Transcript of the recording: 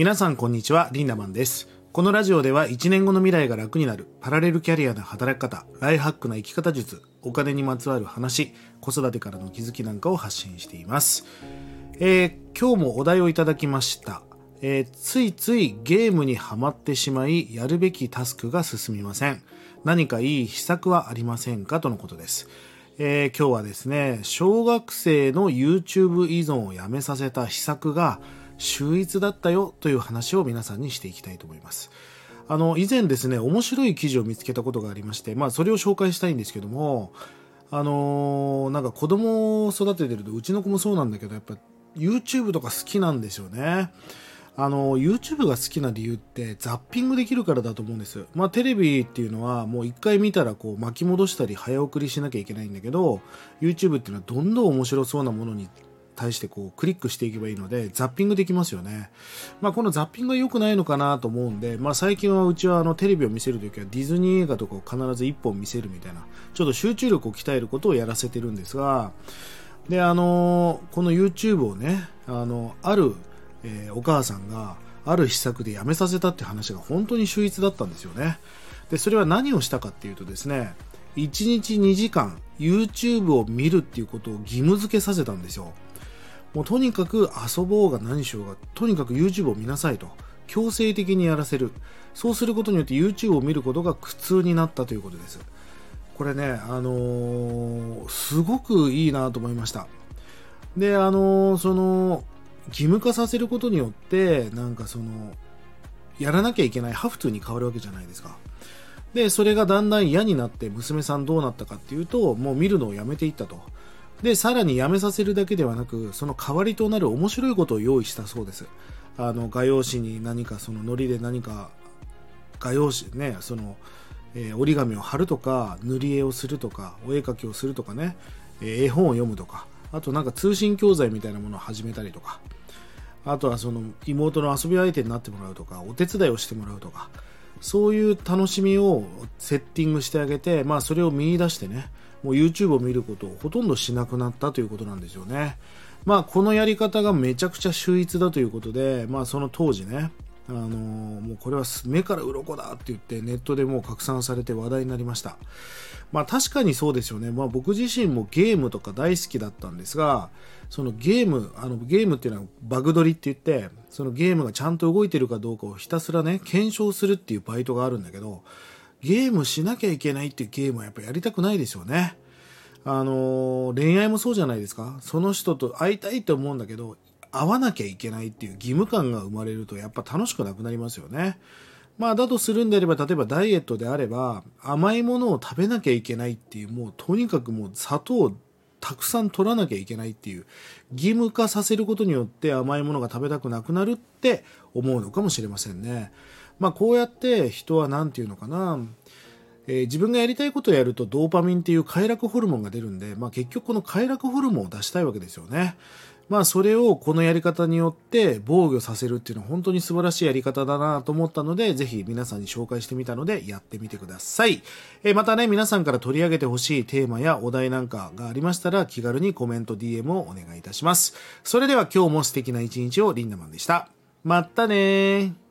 皆さんこんにちは、リンダマンです。このラジオでは1年後の未来が楽になるパラレルキャリアの働き方、ライフハックな生き方術、お金にまつわる話、子育てからの気づきなんかを発信しています。えー今日もお題をいただきました。えーついついゲームにはまってしまい、やるべきタスクが進みません。何かいい秘策はありませんかとのことです。えー今日はですね、小学生の YouTube 依存をやめさせた秘策が秀逸だったよという話を皆さんにしていきたいと思います。あの、以前ですね、面白い記事を見つけたことがありまして、まあ、それを紹介したいんですけども、あのーなんか子供を育ててると、うちの子もそうなんだけど、やっぱ YouTube とか好きなんですよね。あの、YouTube が好きな理由ってザッピングできるからだと思うんです。まあテレビっていうのはもう一回見たらこう巻き戻したり早送りしなきゃいけないんだけど、YouTube っていうのはどんどん面白そうなものに対してこうクリックしていけばいいのでザッピングできますよね。まあこのザッピングが良くないのかなと思うんで、まあ最近はうちはあのテレビを見せるときはディズニー映画とかを必ず一本見せるみたいな、ちょっと集中力を鍛えることをやらせてるんですが、で、あのこの YouTube をね、あの、ある、えーお母さんが、ある施策で辞めさせたって話が本当に秀逸だったんですよね。で、それは何をしたかっていうとですね、1日2時間 YouTube を見るっていうことを義務付けさせたんですよ。もうとにかく遊ぼうが何しようが、とにかく YouTube を見なさいと。強制的にやらせる。そうすることによって YouTube を見ることが苦痛になったということです。これね、あのーすごくいいなと思いました。で、あのーその、義務化させることによって、なんかその、やらなきゃいけないハフトゥーに変わるわけじゃないですか。で、それがだんだん嫌になって、娘さんどうなったかっていうと、もう見るのをやめていったと。で、さらにやめさせるだけではなく、その代わりとなる面白いことを用意したそうです。あの、画用紙に何かそのノリで何か、画用紙ね、その、えー折り紙を貼るとか、塗り絵をするとか、お絵描きをするとかね、えー絵本を読むとか、あとなんか通信教材みたいなものを始めたりとか、あとはその妹の遊び相手になってもらうとか、お手伝いをしてもらうとか、そういう楽しみをセッティングしてあげて、まあそれを見出してね、もう YouTube を見ることをほとんどしなくなったということなんですよね。まあこのやり方がめちゃくちゃ秀逸だということで、まあその当時ね、あのーもうこれは目から鱗だって言ってネットでもう拡散されて話題になりました。まあ確かにそうですよね。まあ僕自身もゲームとか大好きだったんですが、そのゲーム、あのゲームっていうのはバグ取りって言って、そのゲームがちゃんと動いてるかどうかをひたすらね、検証するっていうバイトがあるんだけど、ゲームしなきゃいけないっていうゲームはやっぱやりたくないですよね。あの恋愛もそうじゃないですか。その人と会いたいと思うんだけど、会わなきゃいけないっていう義務感が生まれるとやっぱ楽しくなくなりますよね。まあだとするんであれば、例えばダイエットであれば、甘いものを食べなきゃいけないっていう、もうとにかくもう砂糖をたくさん取らなきゃいけないっていう、義務化させることによって甘いものが食べたくなくなるって思うのかもしれませんね。まあこうやって人は何て言うのかな、えー自分がやりたいことをやるとドーパミンっていう快楽ホルモンが出るんで、まあ、結局この快楽ホルモンを出したいわけですよね。まあそれをこのやり方によって防御させるっていうのは本当に素晴らしいやり方だなと思ったので、ぜひ皆さんに紹介してみたのでやってみてください。えまたね、皆さんから取り上げてほしいテーマやお題なんかがありましたら気軽にコメント、DM をお願いいたします。それでは今日も素敵な一日をリンダマンでした。またねー。